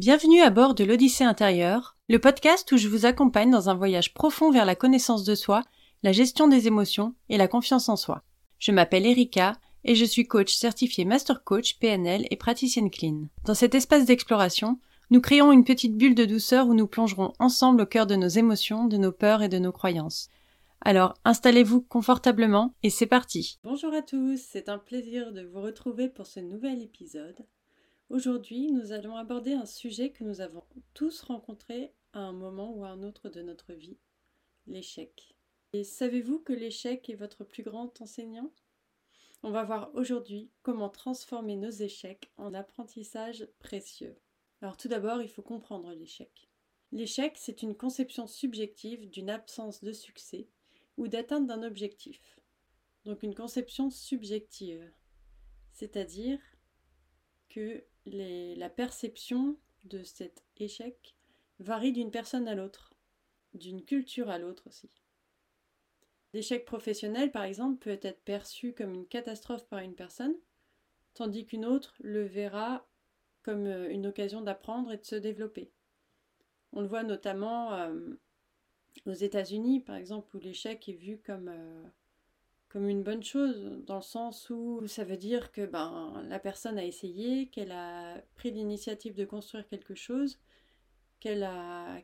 Bienvenue à bord de l'Odyssée intérieure, le podcast où je vous accompagne dans un voyage profond vers la connaissance de soi, la gestion des émotions et la confiance en soi. Je m'appelle Erika et je suis coach certifié Master Coach PNL et praticienne clean. Dans cet espace d'exploration, nous créons une petite bulle de douceur où nous plongerons ensemble au cœur de nos émotions, de nos peurs et de nos croyances. Alors installez-vous confortablement et c'est parti. Bonjour à tous, c'est un plaisir de vous retrouver pour ce nouvel épisode. Aujourd'hui, nous allons aborder un sujet que nous avons tous rencontré à un moment ou à un autre de notre vie, l'échec. Et savez-vous que l'échec est votre plus grand enseignant? On va voir aujourd'hui comment transformer nos échecs en apprentissage précieux. Alors tout d'abord, il faut comprendre l'échec. L'échec, c'est une conception subjective d'une absence de succès ou d'atteinte d'un objectif. Donc une conception subjective, c'est-à-dire que la perception de cet échec varie d'une personne à l'autre, d'une culture à l'autre aussi. L'échec professionnel, par exemple, peut être perçu comme une catastrophe par une personne, tandis qu'une autre le verra comme euh, une occasion d'apprendre et de se développer. On le voit notamment euh, aux États-Unis, par exemple, où l'échec est vu comme euh, comme une bonne chose, dans le sens où ça veut dire que ben, la personne a essayé, qu'elle a pris l'initiative de construire quelque chose, qu'elle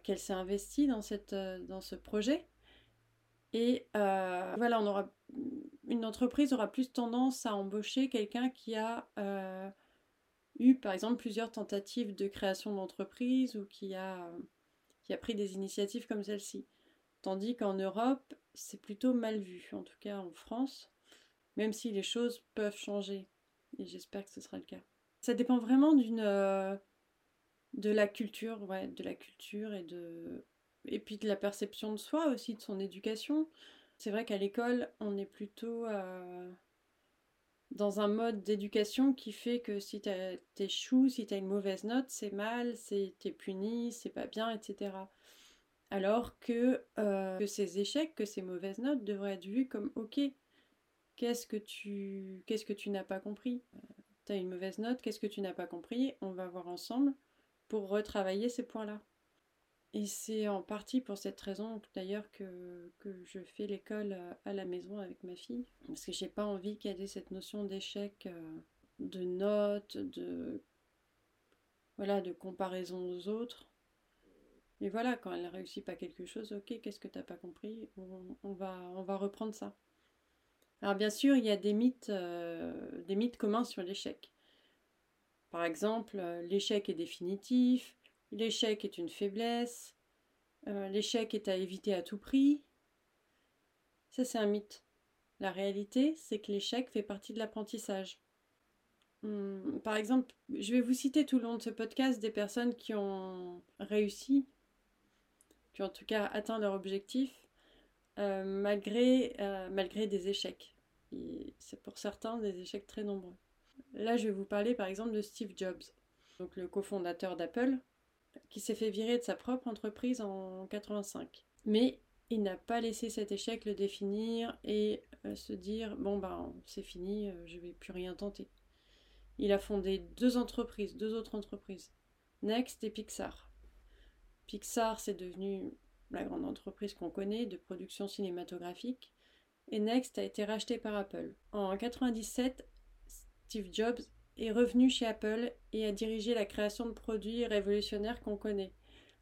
qu'elle s'est investie dans, cette, dans ce projet. Et euh, voilà, on aura, une entreprise aura plus tendance à embaucher quelqu'un qui a euh, eu, par exemple, plusieurs tentatives de création d'entreprise ou qui a, qui a pris des initiatives comme celle-ci. Tandis qu'en Europe, c'est plutôt mal vu, en tout cas en France, même si les choses peuvent changer. Et j'espère que ce sera le cas. Ça dépend vraiment d'une euh, de la culture, ouais, de la culture et de et puis de la perception de soi aussi, de son éducation. C'est vrai qu'à l'école, on est plutôt euh, dans un mode d'éducation qui fait que si t'échoues, si t'as une mauvaise note, c'est mal, c'est t'es puni, c'est pas bien, etc. Alors euh, que, ces échecs, que ces mauvaises notes devraient être vues comme ok, qu'est-ce que tu n'as pas compris? Euh, Tu as une mauvaise note, qu'est-ce que tu n'as pas compris? On va voir ensemble pour retravailler ces points-là. Et c'est en partie pour cette raison d'ailleurs que, je fais l'école à la maison avec ma fille. Parce que j'ai pas envie qu'elle ait cette notion d'échec, euh, de notes, de voilà, de comparaison aux autres. Et voilà, quand elle ne réussit pas quelque chose, ok, qu'est-ce que tu n'as pas compris? On, va, on va reprendre ça. Alors bien sûr, il y a des mythes, euh, des mythes communs sur l'échec. Par exemple, euh, l'échec est définitif, l'échec est une faiblesse, euh, l'échec est à éviter à tout prix. Ça, c'est un mythe. La réalité, c'est que l'échec fait partie de l'apprentissage. Hmm, par exemple, je vais vous citer tout le long de ce podcast des personnes qui ont réussi qui en tout cas atteint leur objectif euh, malgré, euh, malgré des échecs. c'est pour certains des échecs très nombreux. Là, je vais vous parler par exemple de Steve Jobs, donc le cofondateur d'Apple, qui s'est fait virer de sa propre entreprise en 85. Mais il n'a pas laissé cet échec le définir et euh, se dire bon ben c'est fini, je vais plus rien tenter. Il a fondé deux entreprises, deux autres entreprises, Next et Pixar. Pixar, c'est devenu la grande entreprise qu'on connaît de production cinématographique. Et Next a été racheté par Apple. En 1997, Steve Jobs est revenu chez Apple et a dirigé la création de produits révolutionnaires qu'on connaît.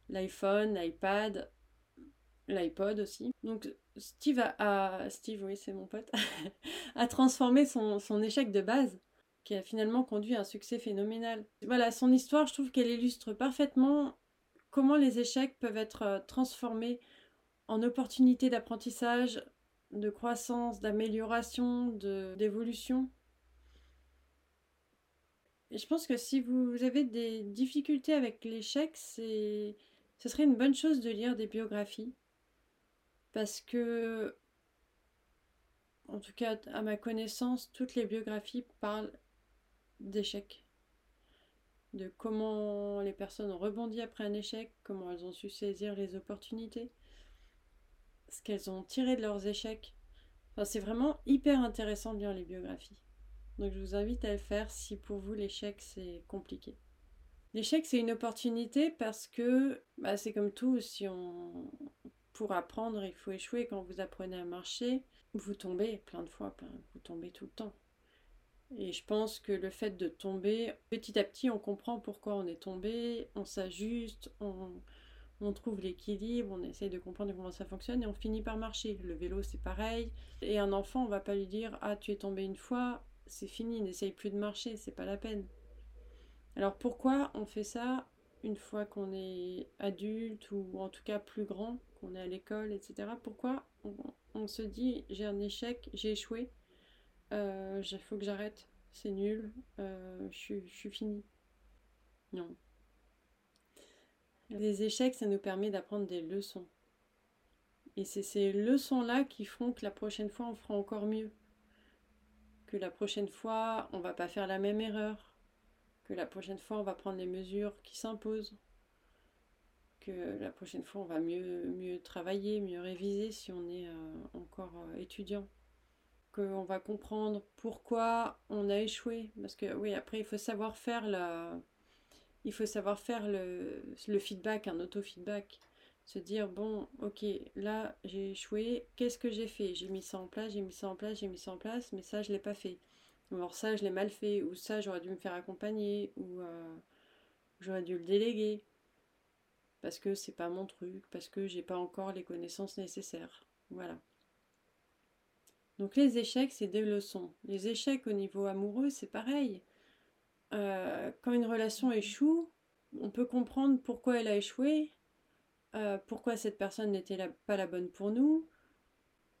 L'iPhone, l'iPad, l'iPod aussi. Donc Steve a, Steve, oui c'est mon pote, a transformé son, son échec de base qui a finalement conduit à un succès phénoménal. Voilà, son histoire, je trouve qu'elle illustre parfaitement comment les échecs peuvent être euh, transformés en opportunités d'apprentissage, de croissance, d'amélioration, d'évolution. Je pense que si vous avez des difficultés avec l'échec, ce serait une bonne chose de lire des biographies. Parce que, en tout cas, à ma connaissance, toutes les biographies parlent d'échecs de comment les personnes ont rebondi après un échec, comment elles ont su saisir les opportunités, ce qu'elles ont tiré de leurs échecs. Enfin, c'est vraiment hyper intéressant de lire les biographies. Donc je vous invite à le faire si pour vous l'échec c'est compliqué. L'échec, c'est une opportunité parce que bah, c'est comme tout, si on pour apprendre, il faut échouer. Quand vous apprenez à marcher, vous tombez plein de fois, vous tombez tout le temps. Et je pense que le fait de tomber, petit à petit, on comprend pourquoi on est tombé, on s'ajuste, on, trouve l'équilibre, on essaye de comprendre comment ça fonctionne et on finit par marcher. Le vélo, c'est pareil. Et un enfant, on va pas lui dire Ah, tu es tombé une fois, c'est fini, n'essaye plus de marcher, c'est pas la peine. Alors pourquoi on fait ça une fois qu'on est adulte ou en tout cas plus grand, qu'on est à l'école, etc. Pourquoi on, se dit j'ai un échec, j'ai échoué, il euh, faut que j'arrête, c'est nul, euh, je, suis fini. Non. Les échecs, ça nous permet d'apprendre des leçons. Et c'est ces leçons-là qui feront que la prochaine fois, on fera encore mieux. Que la prochaine fois, on va pas faire la même erreur que la prochaine fois on va prendre les mesures qui s'imposent, que la prochaine fois on va mieux, travailler, mieux réviser si on est euh, encore étudiant, qu'on va comprendre pourquoi on a échoué, parce que oui après il faut savoir faire la, il faut savoir faire le, feedback, un auto-feedback, se dire bon ok là j'ai échoué, qu'est-ce que j'ai fait? J'ai mis ça en place, j'ai mis ça en place, j'ai mis ça en place, mais ça je l'ai pas fait. Alors ça, je l'ai mal fait, ou ça, j'aurais dû me faire accompagner, ou euh, j'aurais dû le déléguer, parce que c'est pas mon truc, parce que j'ai pas encore les connaissances nécessaires. Voilà. Donc les échecs, c'est des leçons. Les échecs au niveau amoureux, c'est pareil. Euh, quand une relation échoue, on peut comprendre pourquoi elle a échoué, euh, pourquoi cette personne n'était pas la bonne pour nous,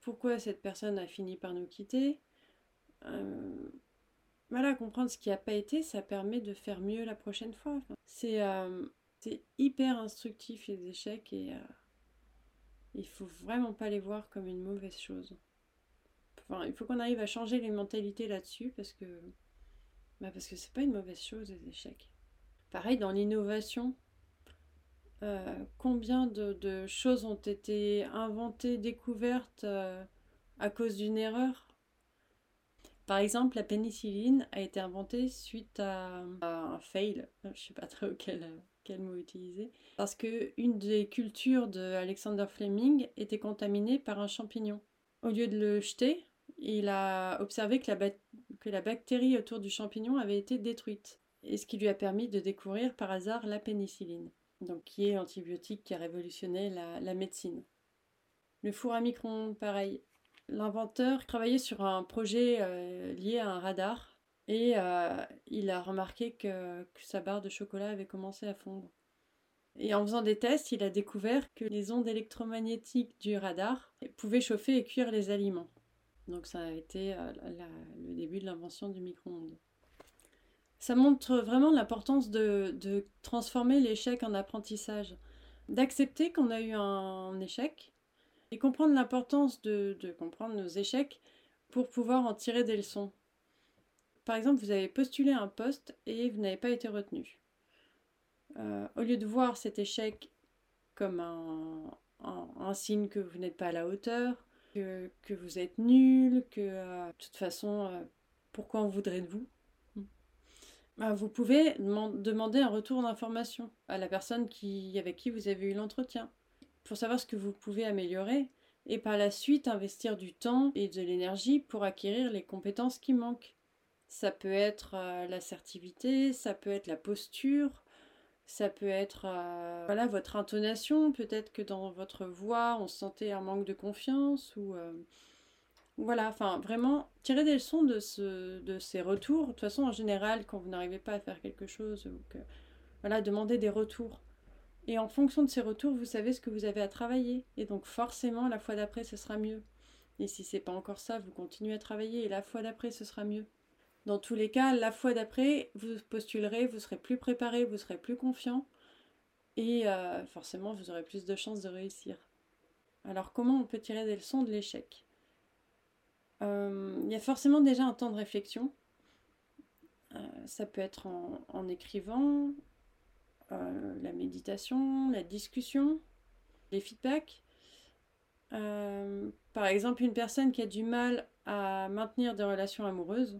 pourquoi cette personne a fini par nous quitter. Euh, voilà, comprendre ce qui n'a pas été, ça permet de faire mieux la prochaine fois. C'est hyper instructif les échecs et il faut vraiment pas les voir comme une mauvaise chose. Il faut qu'on arrive à changer les mentalités là-dessus parce que bah parce que c'est pas une mauvaise chose les échecs. Pareil dans l'innovation, combien de, choses ont été inventées, découvertes à cause d'une erreur? Par exemple, la pénicilline a été inventée suite à, un fail, je ne sais pas trop quel, quel mot utiliser, parce que une des cultures de Alexander Fleming était contaminée par un champignon. Au lieu de le jeter, il a observé que la, bactérie autour du champignon avait été détruite, et ce qui lui a permis de découvrir par hasard la pénicilline, donc qui est l'antibiotique qui a révolutionné la, médecine. Le four à micro-ondes, pareil. L'inventeur travaillait sur un projet euh, lié à un radar et euh, il a remarqué que, sa barre de chocolat avait commencé à fondre. Et en faisant des tests, il a découvert que les ondes électromagnétiques du radar pouvaient chauffer et cuire les aliments. Donc ça a été euh, le début de l'invention du micro-ondes. Ça montre vraiment l'importance de, transformer l'échec en apprentissage, d'accepter qu'on a eu un échec et comprendre l'importance de, comprendre nos échecs pour pouvoir en tirer des leçons. Par exemple, vous avez postulé un poste et vous n'avez pas été retenu. Euh, au lieu de voir cet échec comme un, signe que vous n'êtes pas à la hauteur, que, vous êtes nul, que euh, de toute façon, euh, pourquoi on voudrait de vous bah, Vous pouvez demander un retour d'information à la personne qui, avec qui vous avez eu l'entretien pour savoir ce que vous pouvez améliorer et par la suite investir du temps et de l'énergie pour acquérir les compétences qui manquent. Ça peut être euh, l'assertivité, ça peut être la posture, ça peut être euh, voilà votre intonation, peut-être que dans votre voix on sentait un manque de confiance ou euh, voilà, enfin vraiment tirer des leçons de, ce, de ces retours. De toute façon en général quand vous n'arrivez pas à faire quelque chose ou que voilà, demandez des retours. Et en fonction de ces retours, vous savez ce que vous avez à travailler. Et donc forcément, la fois d'après, ce sera mieux. Et si c'est pas encore ça, vous continuez à travailler et la fois d'après, ce sera mieux. Dans tous les cas, la fois d'après, vous postulerez, vous serez plus préparé, vous serez plus confiant. Et euh, forcément, vous aurez plus de chances de réussir. Alors comment on peut tirer des leçons de l'échec? Euh, Il y a forcément déjà un temps de réflexion. Euh, ça peut être en écrivant, la méditation, la discussion, les feedbacks. Par exemple, une personne qui a du mal à maintenir des relations amoureuses,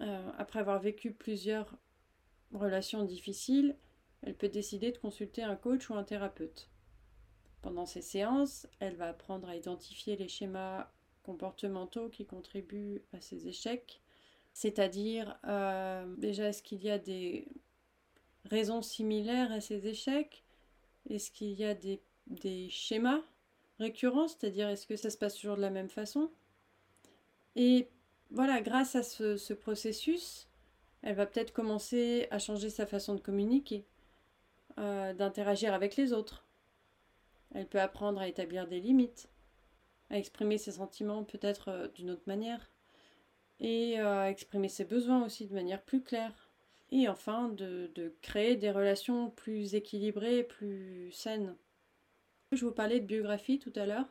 euh, après avoir vécu plusieurs relation difficile, elle peut décider de consulter un coach ou un thérapeute. Pendant ces séances, elle va apprendre à identifier les schémas comportementaux qui contribuent à ces échecs, c'est-à-dire euh, déjà est-ce qu'il y a des raisons similaires à ces échecs, est-ce qu'il y a des, schémas récurrents, c'est-à-dire est-ce que ça se passe toujours de la même façon, et voilà, grâce à ce processus, elle va peut-être commencer à changer sa façon de communiquer, euh, d'interagir avec les autres. Elle peut apprendre à établir des limites, à exprimer ses sentiments peut-être euh, d'une autre manière, et euh, à exprimer ses besoins aussi de manière plus claire. Et enfin, de, créer des relations plus équilibrées, plus saines. Je vous parlais de biographie tout à l'heure,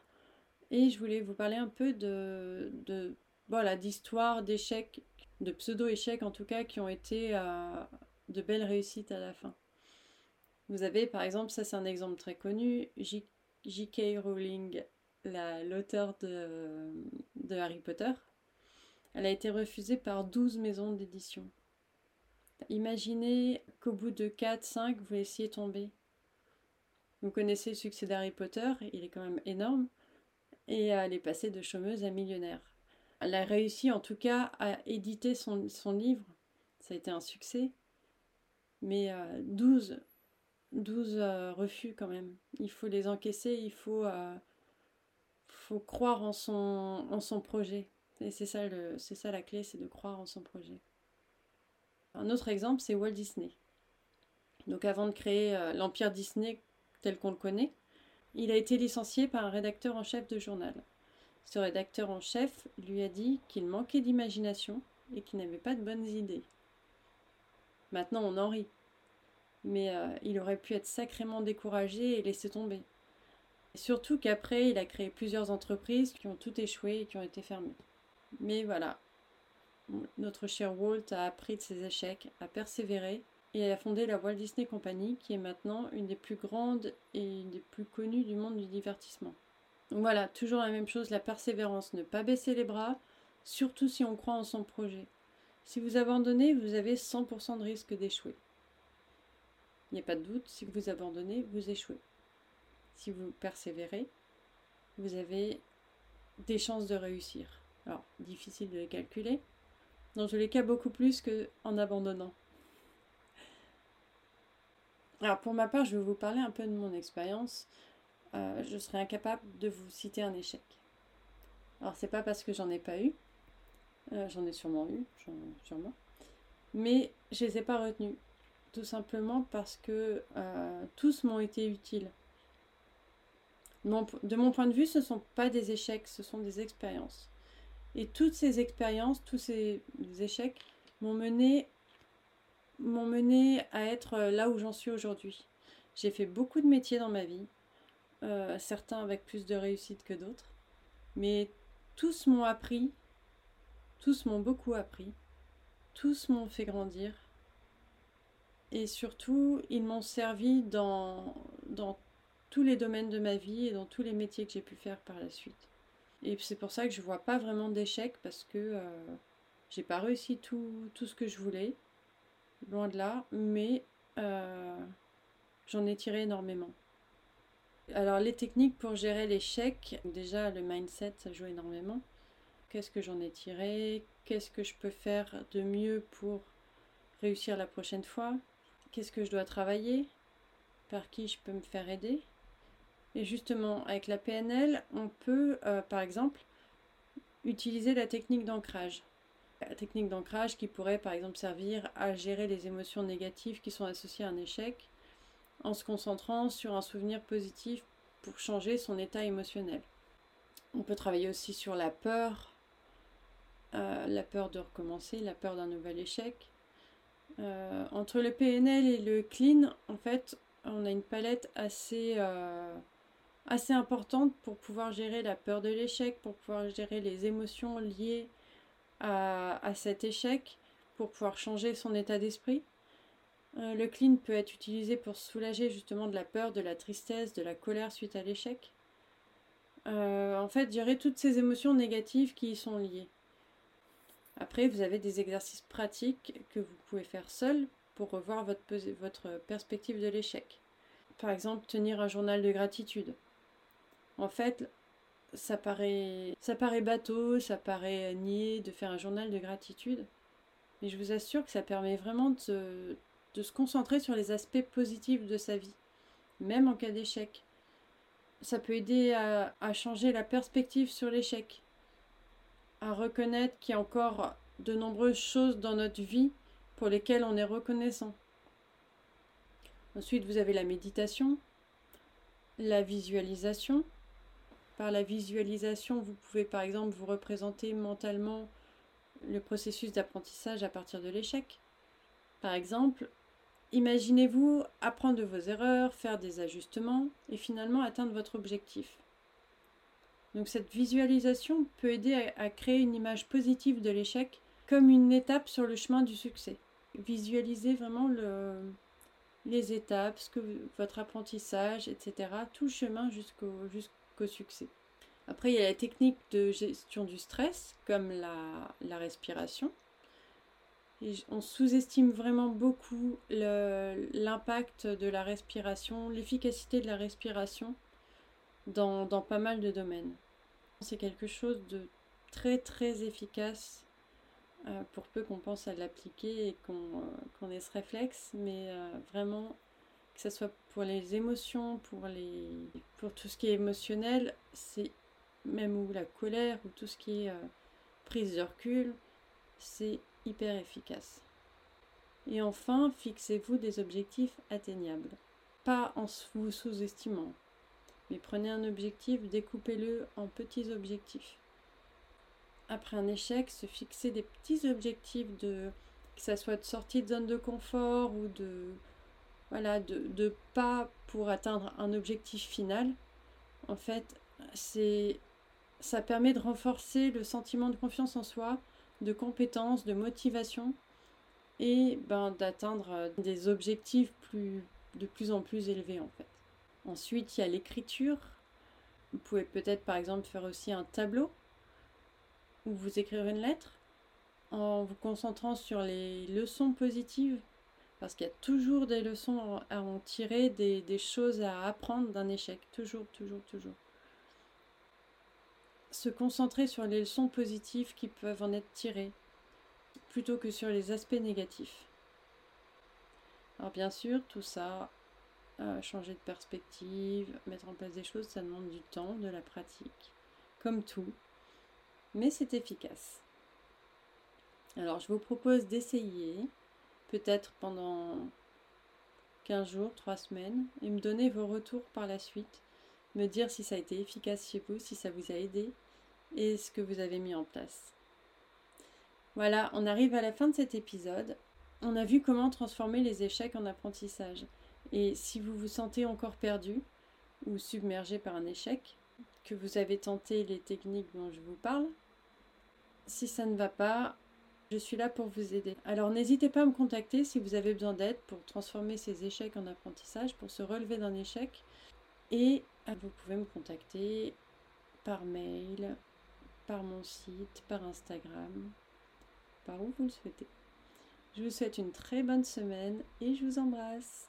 et je voulais vous parler un peu de, de voilà, d'histoires, d'échecs, de pseudo-échecs en tout cas, qui ont été de belles réussites à la fin. Vous avez par exemple, ça c'est un exemple très connu, J.K. Rowling, l'auteur de, de Harry Potter. Elle a été refusée par 12 maisons d'édition. Imaginez qu'au bout de 4, 5, vous laissiez tomber. Vous connaissez le succès d'Harry Potter, il est quand même énorme, et elle est passée de chômeuse à millionnaire. Elle a réussi en tout cas à éditer son, livre, ça a été un succès, mais 12 euh, 12 euh, refus quand même. Il faut les encaisser, il faut, euh, croire en son, projet. Et c'est ça, c'est ça la clé, c'est de croire en son projet. Un autre exemple, c'est Walt Disney. Donc avant de créer euh, l'empire Disney tel qu'on le connaît, il a été licencié par un rédacteur en chef de journal. Ce rédacteur en chef lui a dit qu'il manquait d'imagination et qu'il n'avait pas de bonnes idées. Maintenant on en rit mais euh, il aurait pu être sacrément découragé et laisser tomber. surtout qu'après, il a créé plusieurs entreprises qui ont tout échoué et qui ont été fermées. Mais voilà, notre cher Walt a appris de ses échecs, a persévéré et a fondé la Walt Disney Company qui est maintenant une des plus grandes et des plus connues du monde du divertissement. Voilà, toujours la même chose, la persévérance, ne pas baisser les bras, surtout si on croit en son projet. Si vous abandonnez, vous avez 100% de risque d'échouer. Il n'y a pas de doute, si vous abandonnez, vous échouez. Si vous persévérez, vous avez des chances de réussir. Alors, difficile de les calculer. Dans tous les cas, beaucoup plus qu'en abandonnant. Alors, pour ma part, je vais vous parler un peu de mon expérience. Euh, je serais incapable de vous citer un échec. Alors, c'est pas parce que j'en ai pas eu. Euh, j'en ai sûrement eu, sûrement. Mais je les ai pas retenus tout simplement parce que euh, tous m'ont été utiles. de mon point de vue, ce ne sont pas des échecs, ce sont des expériences. Et toutes ces expériences, tous ces échecs m'ont mené, m'ont mené à être là où j'en suis aujourd'hui. J'ai fait beaucoup de métiers dans ma vie, euh, certains avec plus de réussite que d'autres, mais tous m'ont appris, tous m'ont beaucoup appris, tous m'ont fait grandir, et surtout, ils m'ont servi dans, dans tous les domaines de ma vie et dans tous les métiers que j'ai pu faire par la suite. Et c'est pour ça que je vois pas vraiment d'échec parce que euh, j'ai pas réussi tout, tout, ce que je voulais, loin de là, mais euh, j'en ai tiré énormément. Alors les techniques pour gérer l'échec, déjà le mindset ça joue énormément. Qu'est-ce que j'en ai tiré? Qu'est-ce que je peux faire de mieux pour réussir la prochaine fois? Qu'est-ce que je dois travailler? Par qui je peux me faire aider? Et justement, avec la PNL, on peut, euh, par exemple, utiliser la technique d'ancrage. La technique d'ancrage qui pourrait, par exemple, servir à gérer les émotions négatives qui sont associées à un échec en se concentrant sur un souvenir positif pour changer son état émotionnel. On peut travailler aussi sur la peur, euh, la peur de recommencer, la peur d'un nouvel échec, euh, entre le PNL et le clean, en fait, on a une palette assez, euh, assez importante pour pouvoir gérer la peur de l'échec, pour pouvoir gérer les émotions liées à cet échec, pour pouvoir changer son état d'esprit. Euh, le clean peut être utilisé pour soulager justement de la peur, de la tristesse, de la colère suite à l'échec. en fait, gérer toutes ces émotions négatives qui y sont liées. Après, vous avez des exercices pratiques que vous pouvez faire seul pour revoir votre, perspective de l'échec. Par exemple, tenir un journal de gratitude. En fait, ça paraît, ça paraît bateau, ça paraît nier de faire un journal de gratitude, mais je vous assure que ça permet vraiment de, de se concentrer sur les aspects positifs de sa vie, même en cas d'échec. Ça peut aider à, changer la perspective sur l'échec, à reconnaître qu'il y a encore de nombreuses choses dans notre vie pour lesquelles on est reconnaissant. Ensuite, vous avez la méditation, la visualisation, par la visualisation, vous pouvez par exemple vous représenter mentalement le processus d'apprentissage à partir de l'échec. Par exemple, imaginez-vous apprendre de vos erreurs, faire des ajustements et finalement atteindre votre objectif. Donc cette visualisation peut aider à, créer une image positive de l'échec comme une étape sur le chemin du succès. Visualisez vraiment le, les étapes, ce votre apprentissage, etc. Tout chemin jusqu'au succès. Après, il y a la technique de gestion du stress, comme la, respiration. On sous-estime vraiment beaucoup l'impact de la respiration, l'efficacité de la respiration dans, pas mal de domaines. C'est quelque chose de très très efficace euh, pour peu qu'on pense à l'appliquer et qu'on euh, ait ce réflexe, mais euh, vraiment que ce soit pour les émotions, pour, les, pour tout ce qui est émotionnel, c'est même ou la colère ou tout ce qui est prise de recul, c'est hyper efficace. Et enfin, fixez-vous des objectifs atteignables, pas en vous sous-estimant, mais prenez un objectif, découpez-le en petits objectifs. Après un échec, se fixer des petits objectifs de que ça soit de sortie de zone de confort ou de voilà, de, pas pour atteindre un objectif final. En fait, ça permet de renforcer le sentiment de confiance en soi, de compétence, de motivation et ben, d'atteindre des objectifs plus, de plus en plus élevés en fait. Ensuite, il y a l'écriture. Vous pouvez peut-être par exemple faire aussi un tableau où vous écrivez une lettre en vous concentrant sur les leçons positives parce qu'il y a toujours des leçons à en tirer, des choses à apprendre d'un échec. Toujours, toujours, toujours. Se concentrer sur les leçons positives qui peuvent en être tirées, plutôt que sur les aspects négatifs. Alors bien sûr, tout ça, euh, changer de perspective, mettre en place des choses, ça demande du temps, de la pratique, comme tout. Mais c'est efficace. Alors je vous propose d'essayer peut-être pendant 15 jours, 3 semaines, et me donner vos retours par la suite, me dire si ça a été efficace chez vous, si ça vous a aidé, et ce que vous avez mis en place. Voilà, on arrive à la fin de cet épisode. On a vu comment transformer les échecs en apprentissage. Et si vous vous sentez encore perdu ou submergé par un échec, que vous avez tenté les techniques dont je vous parle, si ça ne va pas, je suis là pour vous aider. Alors n'hésitez pas à me contacter si vous avez besoin d'aide pour transformer ces échecs en apprentissage, pour se relever d'un échec. Et euh, vous pouvez me contacter par mail, par mon site, par Instagram, par où vous le souhaitez. Je vous souhaite une très bonne semaine et je vous embrasse.